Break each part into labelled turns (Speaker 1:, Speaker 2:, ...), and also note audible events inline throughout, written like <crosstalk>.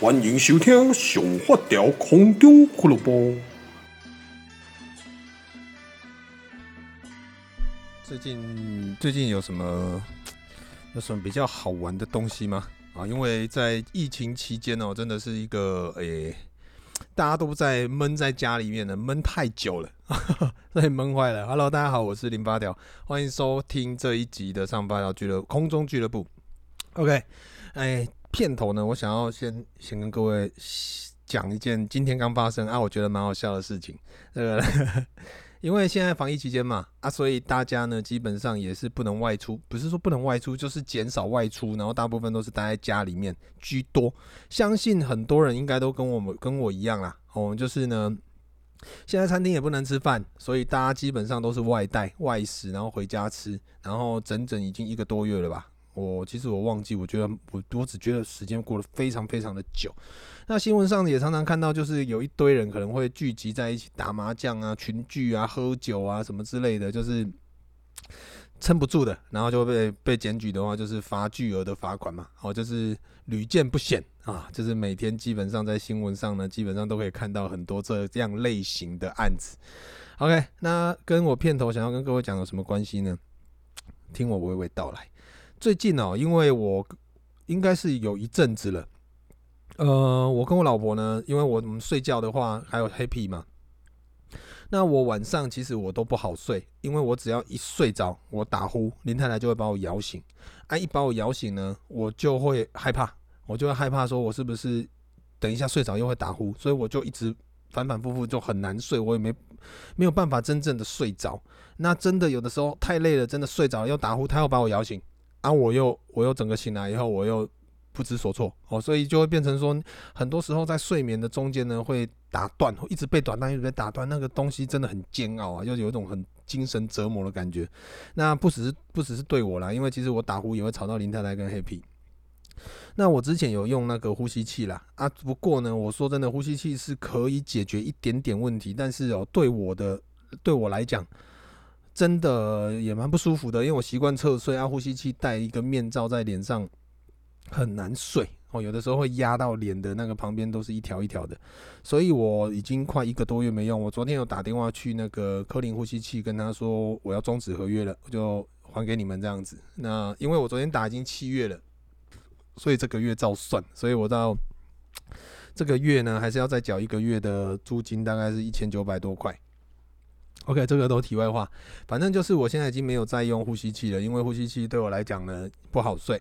Speaker 1: 欢迎收听《上发条空中俱乐部》。最近最近有什么有什么比较好玩的东西吗？啊，因为在疫情期间哦，真的是一个诶、大家都在闷在家里面呢，闷太久了，<laughs> 所以闷坏了。Hello，大家好，我是零八条，欢迎收听这一集的上发条俱乐空中俱乐部。OK，哎、片头呢，我想要先先跟各位讲一件今天刚发生啊，我觉得蛮好笑的事情。这个，<laughs> 因为现在防疫期间嘛，啊，所以大家呢基本上也是不能外出，不是说不能外出，就是减少外出，然后大部分都是待在家里面居多。相信很多人应该都跟我们跟我一样啦，我们就是呢，现在餐厅也不能吃饭，所以大家基本上都是外带外食，然后回家吃，然后整整已经一个多月了吧。我其实我忘记，我觉得我我只觉得时间过得非常非常的久。那新闻上也常常看到，就是有一堆人可能会聚集在一起打麻将啊、群聚啊、喝酒啊什么之类的，就是撑不住的，然后就被被检举的话，就是罚巨额的罚款嘛。哦，就是屡见不鲜啊，就是每天基本上在新闻上呢，基本上都可以看到很多这这样类型的案子。OK，那跟我片头想要跟各位讲有什么关系呢？听我娓娓道来。最近哦，因为我应该是有一阵子了，呃，我跟我老婆呢，因为我们睡觉的话还有 Happy 嘛，那我晚上其实我都不好睡，因为我只要一睡着，我打呼，林太太就会把我摇醒，啊，一把我摇醒呢，我就会害怕，我就会害怕说，我是不是等一下睡着又会打呼，所以我就一直反反复复就很难睡，我也没没有办法真正的睡着，那真的有的时候太累了，真的睡着又打呼，他又把我摇醒。啊！我又我又整个醒来以后，我又不知所措哦，所以就会变成说，很多时候在睡眠的中间呢，会打断，一直被打断，一直被打断，那个东西真的很煎熬啊，就有一种很精神折磨的感觉。那不只是不只是对我啦，因为其实我打呼也会吵到林太太跟黑皮。那我之前有用那个呼吸器啦，啊，不过呢，我说真的，呼吸器是可以解决一点点问题，但是哦，对我的对我来讲。真的也蛮不舒服的，因为我习惯侧睡啊，呼吸器戴一个面罩在脸上很难睡哦，有的时候会压到脸的那个旁边都是一条一条的，所以我已经快一个多月没用。我昨天有打电话去那个科林呼吸器，跟他说我要终止合约了，我就还给你们这样子。那因为我昨天打已经七月了，所以这个月照算，所以我到这个月呢还是要再缴一个月的租金，大概是一千九百多块。<laughs> OK，这个都题外话，反正就是我现在已经没有再用呼吸器了，因为呼吸器对我来讲呢不好睡。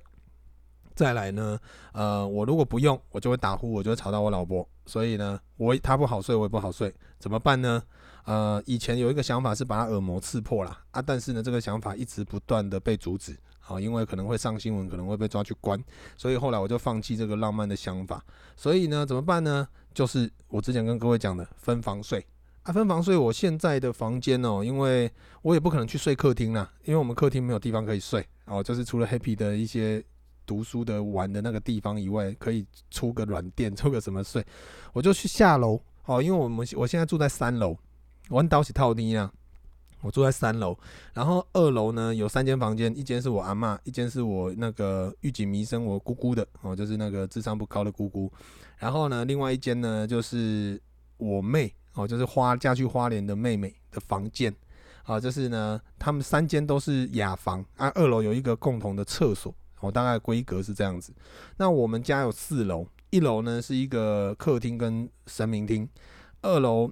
Speaker 1: 再来呢，呃，我如果不用，我就会打呼，我就会吵到我老婆，所以呢，我她不好睡，我也不好睡，怎么办呢？呃，以前有一个想法是把她耳膜刺破啦啊，但是呢，这个想法一直不断的被阻止，好，因为可能会上新闻，可能会被抓去关，所以后来我就放弃这个浪漫的想法。所以呢，怎么办呢？就是我之前跟各位讲的分房睡。啊，分房睡，我现在的房间哦，因为我也不可能去睡客厅啦，因为我们客厅没有地方可以睡哦，就是除了 Happy 的一些读书的玩的那个地方以外，可以出个软垫，出个什么睡，我就去下楼哦，因为我们我现在住在三楼，我倒是套厅啊，我住在三楼，然后二楼呢有三间房间，一间是我阿嬷，一间是我那个玉井弥生我姑姑的哦，就是那个智商不高的姑姑，然后呢，另外一间呢就是我妹。哦，就是花嫁去花莲的妹妹的房间，啊，就是呢，他们三间都是雅房啊。二楼有一个共同的厕所，哦，大概规格是这样子。那我们家有四楼，一楼呢是一个客厅跟神明厅，二楼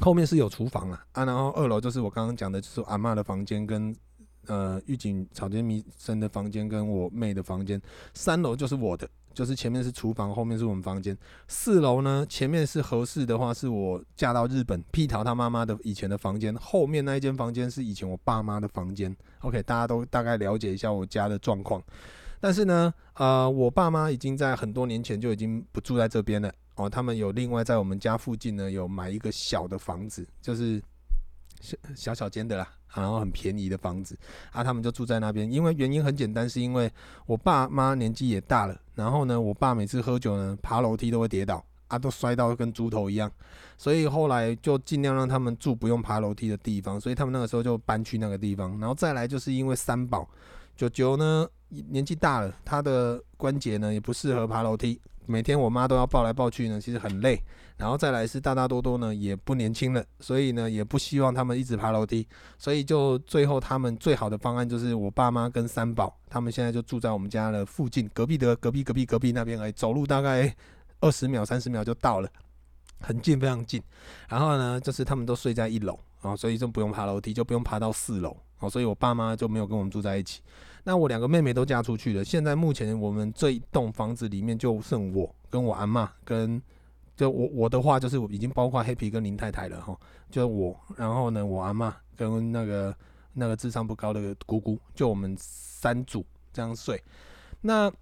Speaker 1: 后面是有厨房啊，啊，然后二楼就是我刚刚讲的，就是阿嬷的房间跟呃狱警草间弥生的房间跟我妹的房间，三楼就是我的。就是前面是厨房，后面是我们房间。四楼呢，前面是合适的话，是我嫁到日本屁桃他妈妈的以前的房间。后面那一间房间是以前我爸妈的房间。OK，大家都大概了解一下我家的状况。但是呢，呃，我爸妈已经在很多年前就已经不住在这边了。哦，他们有另外在我们家附近呢，有买一个小的房子，就是小小小间的啦。然后很便宜的房子啊，他们就住在那边。因为原因很简单，是因为我爸妈年纪也大了。然后呢，我爸每次喝酒呢，爬楼梯都会跌倒啊，都摔到跟猪头一样。所以后来就尽量让他们住不用爬楼梯的地方。所以他们那个时候就搬去那个地方。然后再来就是因为三宝，九九呢年纪大了，他的关节呢也不适合爬楼梯。每天我妈都要抱来抱去呢，其实很累。然后再来是大大多多呢也不年轻了，所以呢也不希望他们一直爬楼梯，所以就最后他们最好的方案就是我爸妈跟三宝，他们现在就住在我们家的附近，隔壁的隔壁隔壁隔壁那边而已，走路大概二十秒三十秒就到了，很近非常近。然后呢就是他们都睡在一楼啊，所以就不用爬楼梯，就不用爬到四楼。哦，所以我爸妈就没有跟我们住在一起。那我两个妹妹都嫁出去了。现在目前我们这一栋房子里面就剩我跟我阿嬷，跟就我我的话就是已经包括黑皮跟林太太了哈。就我，然后呢，我阿妈跟那个那个智商不高的姑姑，就我们三组这样睡。那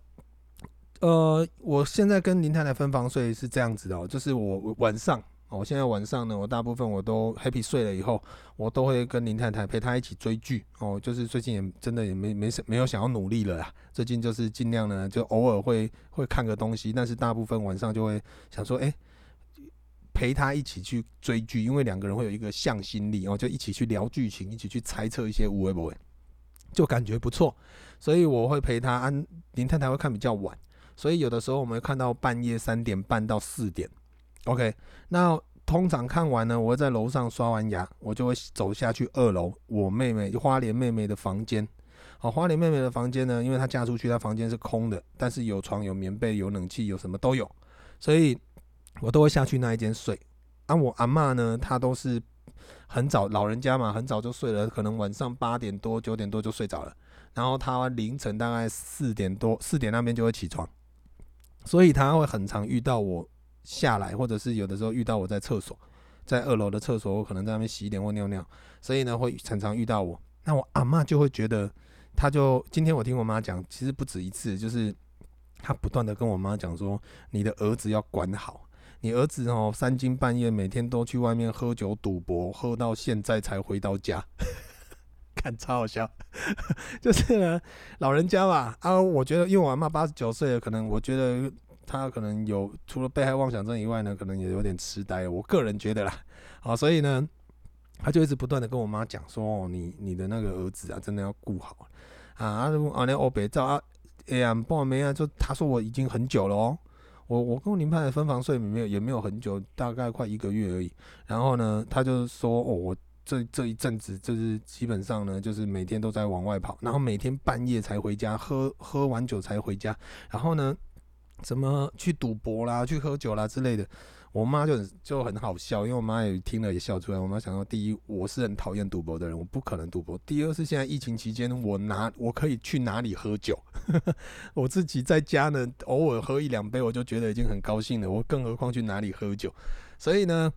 Speaker 1: 呃，我现在跟林太太分房睡是这样子的哦，就是我晚上。我现在晚上呢，我大部分我都 happy 睡了以后，我都会跟林太太陪她一起追剧哦。就是最近也真的也没没没有想要努力了啦。最近就是尽量呢，就偶尔会会看个东西，但是大部分晚上就会想说，哎，陪她一起去追剧，因为两个人会有一个向心力哦，就一起去聊剧情，一起去猜测一些有的没的，就感觉不错。所以我会陪她，安林太太会看比较晚，所以有的时候我们会看到半夜三点半到四点。OK，那通常看完呢，我会在楼上刷完牙，我就会走下去二楼，我妹妹花莲妹妹的房间。好，花莲妹妹的房间呢，因为她嫁出去，她房间是空的，但是有床、有棉被、有冷气、有什么都有，所以我都会下去那一间睡。啊，我阿嬷呢，她都是很早，老人家嘛，很早就睡了，可能晚上八点多、九点多就睡着了，然后她凌晨大概四点多、四点那边就会起床，所以她会很常遇到我。下来，或者是有的时候遇到我在厕所，在二楼的厕所，我可能在那边洗脸或尿尿，所以呢会常常遇到我。那我阿嬷就会觉得，她就今天我听我妈讲，其实不止一次，就是她不断的跟我妈讲说，你的儿子要管好，你儿子哦三更半夜每天都去外面喝酒赌博，喝到现在才回到家，<laughs> 看超好笑，<laughs> 就是呢老人家嘛啊，我觉得因为我阿嬷八十九岁了，可能我觉得。他可能有除了被害妄想症以外呢，可能也有点痴呆。我个人觉得啦，<laughs> 好，所以呢，他就一直不断的跟我妈讲说：“哦，你你的那个儿子啊，真的要顾好啊！”啊，啊，那欧北照啊，哎呀，报没啊？就他说我已经很久了哦，我我跟我林太太分房睡没有也没有很久，大概快一个月而已。然后呢，他就说：“哦，我这这一阵子就是基本上呢，就是每天都在往外跑，然后每天半夜才回家，喝喝完酒才回家。然后呢。”怎么去赌博啦，去喝酒啦之类的，我妈就很就很好笑，因为我妈也听了也笑出来。我妈想说，第一，我是很讨厌赌博的人，我不可能赌博；第二是现在疫情期间，我哪我可以去哪里喝酒？<laughs> 我自己在家呢，偶尔喝一两杯，我就觉得已经很高兴了。我更何况去哪里喝酒？所以呢，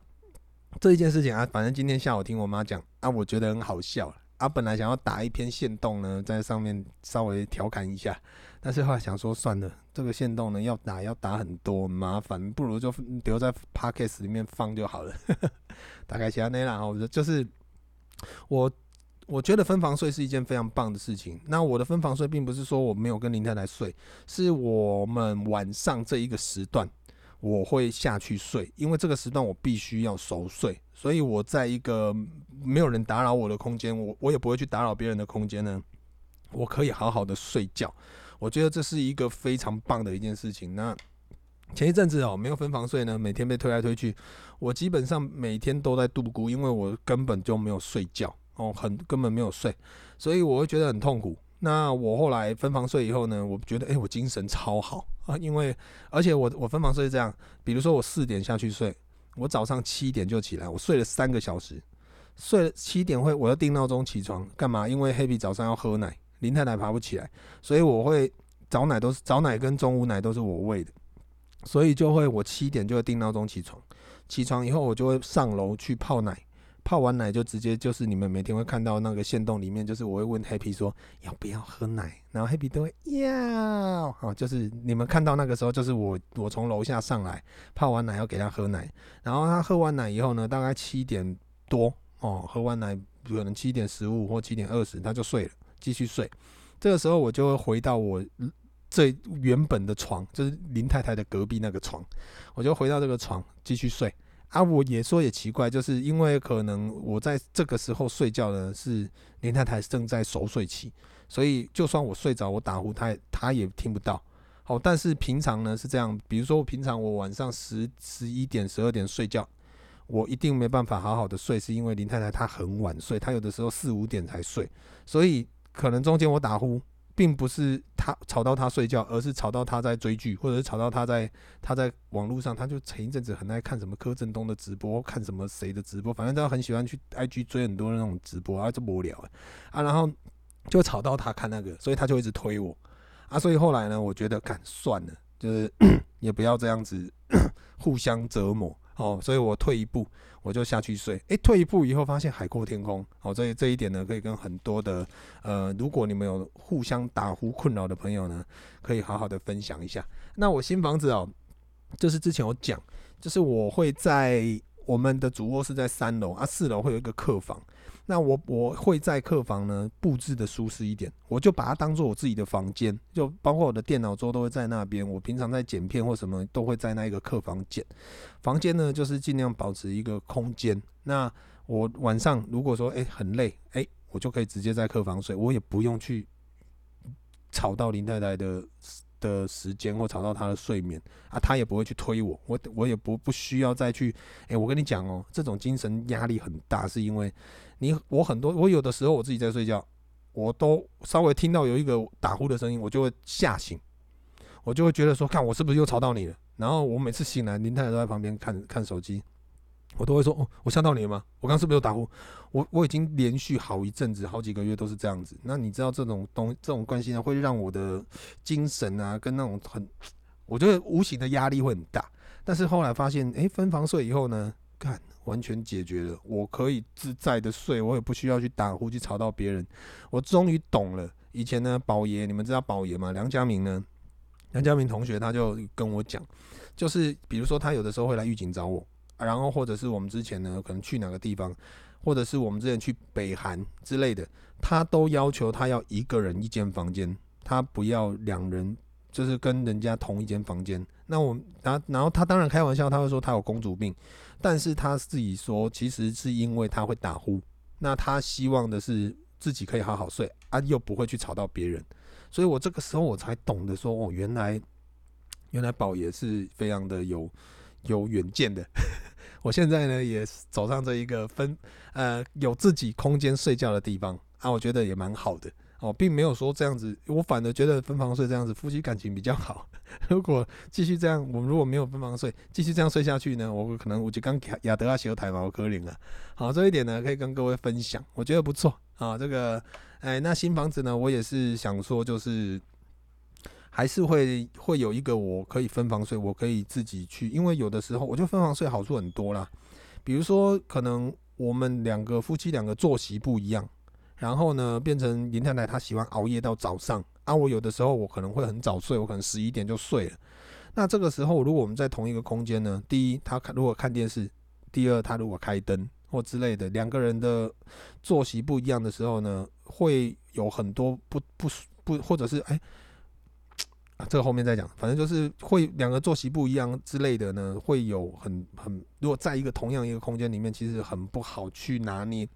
Speaker 1: 这一件事情啊，反正今天下午听我妈讲啊，我觉得很好笑。啊，本来想要打一篇线动呢，在上面稍微调侃一下，但是后来想说算了，这个限动呢要打要打很多麻烦，不如就留在 Podcast 里面放就好了。<laughs> 大概其他那啦，我就是我我觉得分房睡是一件非常棒的事情。那我的分房睡并不是说我没有跟林太太睡，是我们晚上这一个时段。我会下去睡，因为这个时段我必须要熟睡，所以我在一个没有人打扰我的空间，我我也不会去打扰别人的空间呢，我可以好好的睡觉。我觉得这是一个非常棒的一件事情。那前一阵子哦，没有分房睡呢，每天被推来推去，我基本上每天都在度孤，因为我根本就没有睡觉哦，很根本没有睡，所以我会觉得很痛苦。那我后来分房睡以后呢，我觉得诶、我精神超好啊，因为而且我我分房睡是这样，比如说我四点下去睡，我早上七点就起来，我睡了三个小时，睡了七点会我要定闹钟起床干嘛？因为黑皮早上要喝奶，林太太爬不起来，所以我会早奶都是早奶跟中午奶都是我喂的，所以就会我七点就会定闹钟起床，起床以后我就会上楼去泡奶。泡完奶就直接就是你们每天会看到那个线洞里面，就是我会问 Happy 说要不要喝奶，然后 Happy 都会要，好，就是你们看到那个时候就是我我从楼下上来泡完奶要给他喝奶，然后他喝完奶以后呢，大概七点多哦，喝完奶可能七点十五或七点二十他就睡了，继续睡。这个时候我就会回到我最原本的床，就是林太太的隔壁那个床，我就回到这个床继续睡。啊，我也说也奇怪，就是因为可能我在这个时候睡觉呢，是林太太正在熟睡期，所以就算我睡着，我打呼，她她也听不到。好，但是平常呢是这样，比如说我平常我晚上十十一点、十二点睡觉，我一定没办法好好的睡，是因为林太太她很晚睡，她有的时候四五点才睡，所以可能中间我打呼，并不是他吵到他睡觉，而是吵到他在追剧，或者是吵到他在他在网络上，他就前一阵子很爱看什么柯震东的直播，看什么谁的直播，反正他很喜欢去 IG 追很多那种直播啊，这无聊啊，啊然后就吵到他看那个，所以他就一直推我。啊，所以后来呢，我觉得，干算了，就是 <coughs> 也不要这样子 <coughs> 互相折磨哦。所以我退一步，我就下去睡。诶、退一步以后发现海阔天空。哦，这这一点呢，可以跟很多的呃，如果你们有互相打呼困扰的朋友呢，可以好好的分享一下。那我新房子哦，就是之前有讲，就是我会在我们的主卧是在三楼啊，四楼会有一个客房。那我我会在客房呢布置的舒适一点，我就把它当做我自己的房间，就包括我的电脑桌都会在那边。我平常在剪片或什么都会在那一个客房剪。房间呢就是尽量保持一个空间。那我晚上如果说诶很累诶，我就可以直接在客房睡，我也不用去吵到林太太的。的时间或吵到他的睡眠啊，他也不会去推我，我我也不不需要再去。哎、欸，我跟你讲哦，这种精神压力很大，是因为你我很多我有的时候我自己在睡觉，我都稍微听到有一个打呼的声音，我就会吓醒，我就会觉得说，看我是不是又吵到你了？然后我每次醒来，林太太都在旁边看看手机。我都会说哦，我吓到你了吗？我刚是不是有打呼？我我已经连续好一阵子，好几个月都是这样子。那你知道这种东这种关系呢，会让我的精神啊，跟那种很，我觉得无形的压力会很大。但是后来发现，诶，分房睡以后呢，干完全解决了，我可以自在的睡，我也不需要去打呼去吵到别人。我终于懂了，以前呢，宝爷，你们知道宝爷吗？梁家明呢？梁家明同学他就跟我讲，就是比如说他有的时候会来狱警找我。然后或者是我们之前呢，可能去哪个地方，或者是我们之前去北韩之类的，他都要求他要一个人一间房间，他不要两人，就是跟人家同一间房间。那我然然后他当然开玩笑，他会说他有公主病，但是他自己说其实是因为他会打呼，那他希望的是自己可以好好睡啊，又不会去吵到别人。所以我这个时候我才懂得说，哦，原来原来宝爷是非常的有。有远见的，<laughs> 我现在呢也走上这一个分呃有自己空间睡觉的地方啊，我觉得也蛮好的哦，并没有说这样子，我反而觉得分房睡这样子夫妻感情比较好。<laughs> 如果继续这样，我们如果没有分房睡，继续这样睡下去呢，我可能我就刚亚德亚修台毛可怜了。好，这一点呢可以跟各位分享，我觉得不错啊。这个哎，那新房子呢，我也是想说就是。还是会会有一个我可以分房睡，我可以自己去，因为有的时候我觉得分房睡好处很多啦。比如说，可能我们两个夫妻两个作息不一样，然后呢，变成林太太她喜欢熬夜到早上，啊，我有的时候我可能会很早睡，我可能十一点就睡了。那这个时候，如果我们在同一个空间呢，第一，他看如果看电视，第二，他如果开灯或之类的，两个人的作息不一样的时候呢，会有很多不不不，或者是哎。这个后面再讲，反正就是会两个作息不一样之类的呢，会有很很，如果在一个同样一个空间里面，其实很不好去拿捏。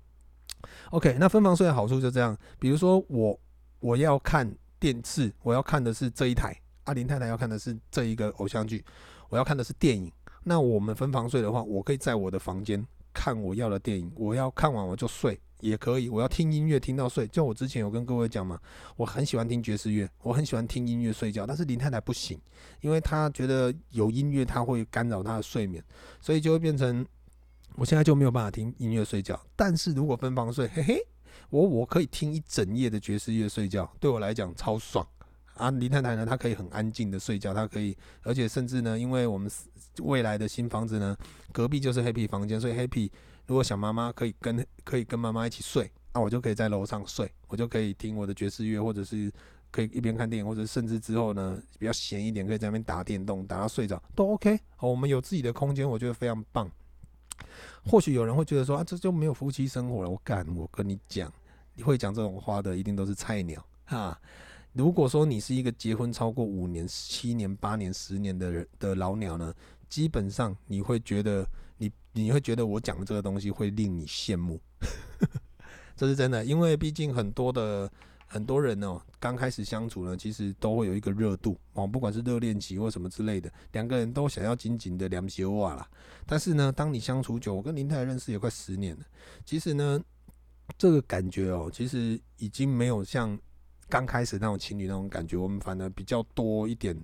Speaker 1: OK，那分房睡的好处就这样，比如说我我要看电视，我要看的是这一台，阿林太太要看的是这一个偶像剧，我要看的是电影。那我们分房睡的话，我可以在我的房间看我要的电影，我要看完我就睡。也可以，我要听音乐听到睡。就我之前有跟各位讲嘛，我很喜欢听爵士乐，我很喜欢听音乐睡觉。但是林太太不行，因为她觉得有音乐她会干扰她的睡眠，所以就会变成我现在就没有办法听音乐睡觉。但是如果分房睡，嘿嘿，我我可以听一整夜的爵士乐睡觉，对我来讲超爽啊！林太太呢，她可以很安静的睡觉，她可以，而且甚至呢，因为我们未来的新房子呢，隔壁就是 Happy 房间，所以 Happy。如果想妈妈可以跟可以跟妈妈一起睡，那我就可以在楼上睡，我就可以听我的爵士乐，或者是可以一边看电影，或者甚至之后呢比较闲一点，可以在那边打电动，打到睡着都 OK。好，我们有自己的空间，我觉得非常棒。或许有人会觉得说啊，这就没有夫妻生活了。我敢，我跟你讲，你会讲这种话的一定都是菜鸟哈。如果说你是一个结婚超过五年、七年、八年、十年的人的老鸟呢，基本上你会觉得。你你会觉得我讲的这个东西会令你羡慕，<laughs> 这是真的，因为毕竟很多的很多人哦，刚开始相处呢，其实都会有一个热度哦，不管是热恋期或什么之类的，两个人都想要紧紧的两小哇啦。但是呢，当你相处久，我跟林太认识也快十年了，其实呢，这个感觉哦，其实已经没有像刚开始那种情侣那种感觉，我们反而比较多一点，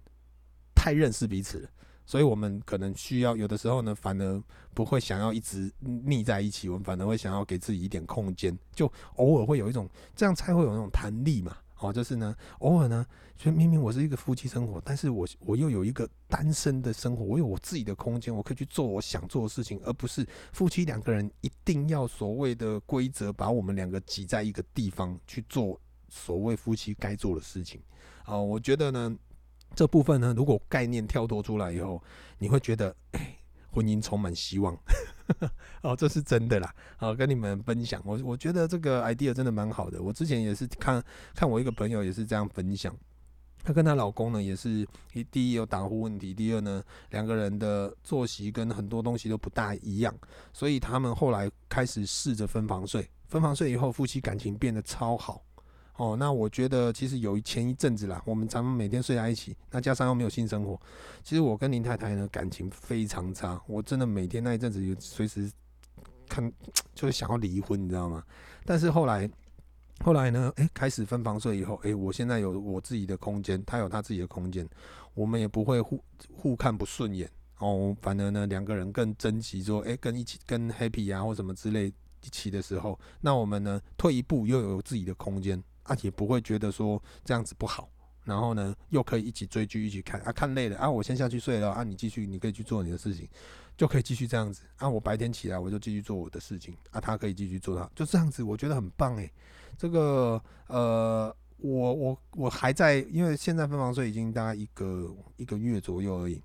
Speaker 1: 太认识彼此了。所以，我们可能需要有的时候呢，反而不会想要一直腻在一起，我们反而会想要给自己一点空间，就偶尔会有一种这样才会有那种弹力嘛。哦，就是呢，偶尔呢，就明明我是一个夫妻生活，但是我我又有一个单身的生活，我有我自己的空间，我可以去做我想做的事情，而不是夫妻两个人一定要所谓的规则把我们两个挤在一个地方去做所谓夫妻该做的事情。哦，我觉得呢。这部分呢，如果概念跳脱出来以后，你会觉得，哎，婚姻充满希望，<laughs> 哦，这是真的啦。好，跟你们分享，我我觉得这个 idea 真的蛮好的。我之前也是看看我一个朋友也是这样分享，她跟她老公呢也是，第一有打呼问题，第二呢两个人的作息跟很多东西都不大一样，所以他们后来开始试着分房睡，分房睡以后，夫妻感情变得超好。哦，那我觉得其实有前一阵子啦，我们咱们每天睡在一起，那加上又没有性生活，其实我跟林太太呢感情非常差，我真的每天那一阵子有随时看就是想要离婚，你知道吗？但是后来后来呢，诶、开始分房睡以后，诶、我现在有我自己的空间，他有他自己的空间，我们也不会互互看不顺眼哦，反而呢两个人更珍惜说，诶、跟一起跟 happy 啊或什么之类一起的时候，那我们呢退一步又有自己的空间。啊，也不会觉得说这样子不好，然后呢，又可以一起追剧，一起看啊，看累了啊，我先下去睡了啊，你继续，你可以去做你的事情，就可以继续这样子啊，我白天起来我就继续做我的事情啊，他可以继续做他，就这样子，我觉得很棒诶。这个呃，我我我还在，因为现在分房睡已经大概一个一个月左右而已，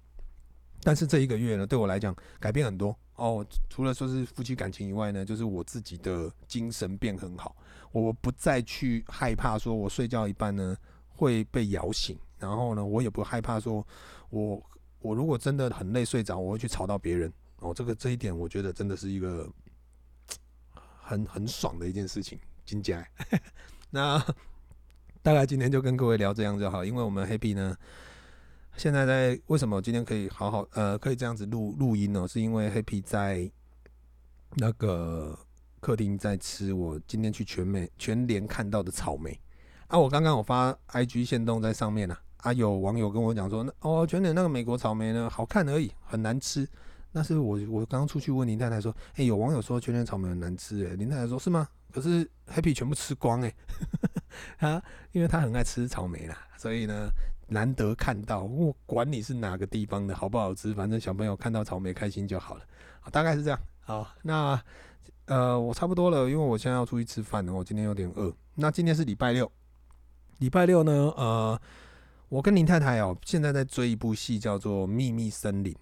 Speaker 1: 但是这一个月呢，对我来讲改变很多哦，除了说是夫妻感情以外呢，就是我自己的精神变很好。我不再去害怕说，我睡觉一半呢会被摇醒，然后呢，我也不害怕说，我我如果真的很累睡着，我会去吵到别人哦。这个这一点，我觉得真的是一个很很爽的一件事情。金姐，<laughs> 那大概今天就跟各位聊这样就好，因为我们 Happy 呢，现在在为什么今天可以好好呃可以这样子录录音呢？是因为 Happy 在那个。客厅在吃我今天去全美全联看到的草莓啊！我刚刚我发 IG 限动在上面呢啊，啊，有网友跟我讲说，那哦全联那个美国草莓呢好看而已，很难吃。那是我我刚刚出去问林太太说，哎、有网友说全联草莓很难吃哎、林太太说是吗？可是 Happy 全部吃光哎、欸，<laughs> 啊，因为他很爱吃草莓啦，所以呢难得看到，我管你是哪个地方的好不好吃，反正小朋友看到草莓开心就好了，大概是这样。好，那。呃，我差不多了，因为我现在要出去吃饭了。我今天有点饿。那今天是礼拜六，礼拜六呢，呃，我跟林太太哦，现在在追一部戏，叫做《秘密森林》，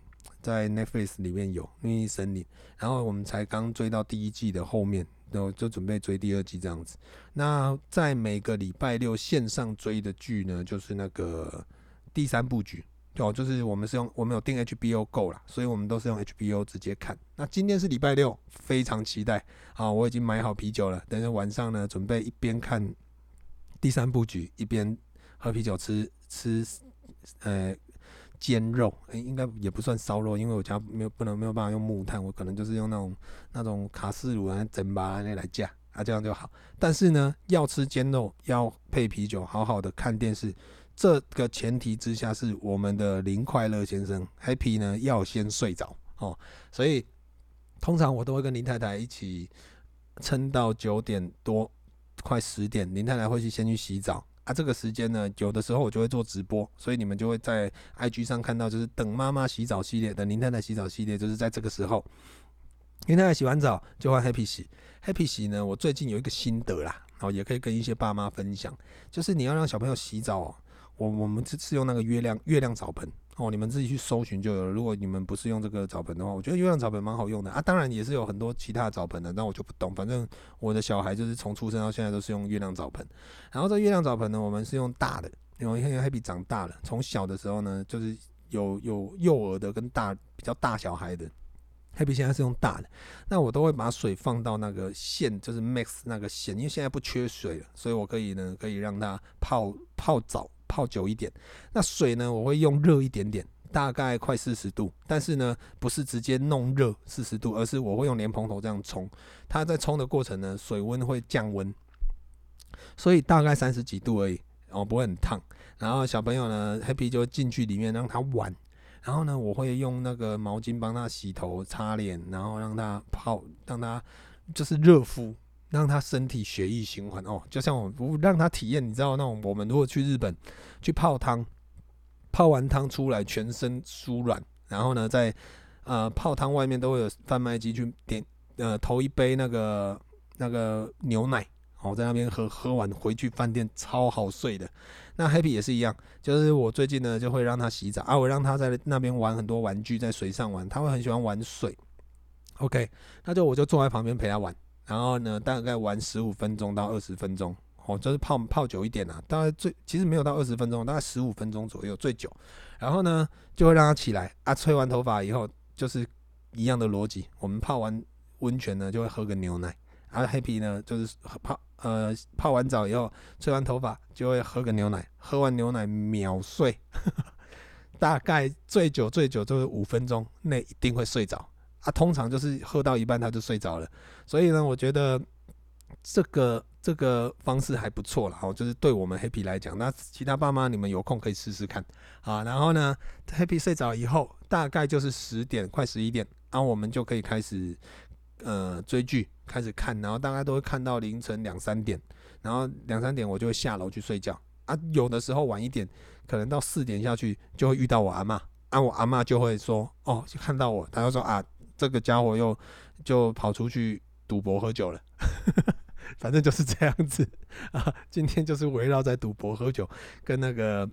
Speaker 1: 在 Netflix 里面有《秘密森林》，然后我们才刚追到第一季的后面，然后就准备追第二季这样子。那在每个礼拜六线上追的剧呢，就是那个第三部剧。哦，就是我们是用我们有订 HBO Go 啦，所以我们都是用 HBO 直接看。那今天是礼拜六，非常期待。好，我已经买好啤酒了，等下晚上呢，准备一边看第三部剧，一边喝啤酒吃吃呃煎肉，欸，应该也不算烧肉，因为我家没有不能没有办法用木炭，我可能就是用那种那种卡式炉啊蒸吧那来架啊，这样就好。但是呢，要吃煎肉要配啤酒，好好的看电视。这个前提之下，是我们的林快乐先生 Happy 呢要先睡着哦，所以通常我都会跟林太太一起撑到九点多，快十点，林太太会去先去洗澡他。这个时间呢，有的时候我就会做直播，所以你们就会在 IG 上看到，就是等妈妈洗澡系列，等林太太洗澡系列，就是在这个时候，林太太洗完澡就换 Happy 洗，Happy 洗呢，我最近有一个心得啦，哦，也可以跟一些爸妈分享，就是你要让小朋友洗澡哦。我我们这次用那个月亮月亮澡盆哦，你们自己去搜寻就有了。如果你们不是用这个澡盆的话，我觉得月亮澡盆蛮好用的啊。当然也是有很多其他的澡盆的，但我就不懂。反正我的小孩就是从出生到现在都是用月亮澡盆。然后这月亮澡盆呢，我们是用大的，因为因为 Happy 长大了，从小的时候呢，就是有有幼儿的跟大比较大小孩的。Happy 现在是用大的，那我都会把水放到那个线，就是 Max 那个线，因为现在不缺水了，所以我可以呢，可以让它泡泡澡泡久一点。那水呢，我会用热一点点。大概快四十度，但是呢，不是直接弄热四十度，而是我会用莲蓬头这样冲。它在冲的过程呢，水温会降温，所以大概三十几度而已，哦，不会很烫。然后小朋友呢，Happy 就进去里面让他玩。然后呢，我会用那个毛巾帮他洗头、擦脸，然后让他泡，让他就是热敷，让他身体血液循环。哦，就像我不让他体验，你知道那种我们如果去日本去泡汤。泡完汤出来，全身酥软，然后呢，在呃泡汤外面都会有贩卖机去点呃投一杯那个那个牛奶，哦，在那边喝，喝完回去饭店超好睡的。那 Happy 也是一样，就是我最近呢就会让他洗澡啊，我让他在那边玩很多玩具，在水上玩，他会很喜欢玩水。OK，那就我就坐在旁边陪他玩，然后呢大概玩十五分钟到二十分钟。哦，就是泡泡久一点啊，大概最其实没有到二十分钟，大概十五分钟左右最久。然后呢，就会让他起来啊，吹完头发以后就是一样的逻辑。我们泡完温泉呢，就会喝个牛奶。啊，Happy 呢，就是泡呃泡完澡以后，吹完头发就会喝个牛奶，喝完牛奶秒睡，<laughs> 大概最久最久就是五分钟内一定会睡着。啊，通常就是喝到一半他就睡着了。所以呢，我觉得这个。这个方式还不错了，哈，就是对我们 Happy 来讲，那其他爸妈你们有空可以试试看，啊，然后呢，Happy 睡着以后，大概就是十点快十一点，然后我们就可以开始呃追剧，开始看，然后大概都会看到凌晨两三点，然后两三点我就会下楼去睡觉，啊，有的时候晚一点，可能到四点下去就会遇到我阿嬷，啊，我阿嬷就会说，哦，就看到我，他就说啊，这个家伙又就跑出去赌博喝酒了。<laughs> 反正就是这样子 <laughs> 啊，今天就是围绕在赌博、喝酒跟那个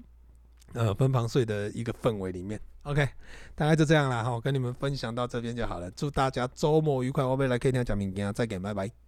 Speaker 1: 呃分房睡的一个氛围里面。OK，大概就这样啦，哈，我跟你们分享到这边就好了。祝大家周末愉快，我们来 K 天讲明天，再见，拜拜。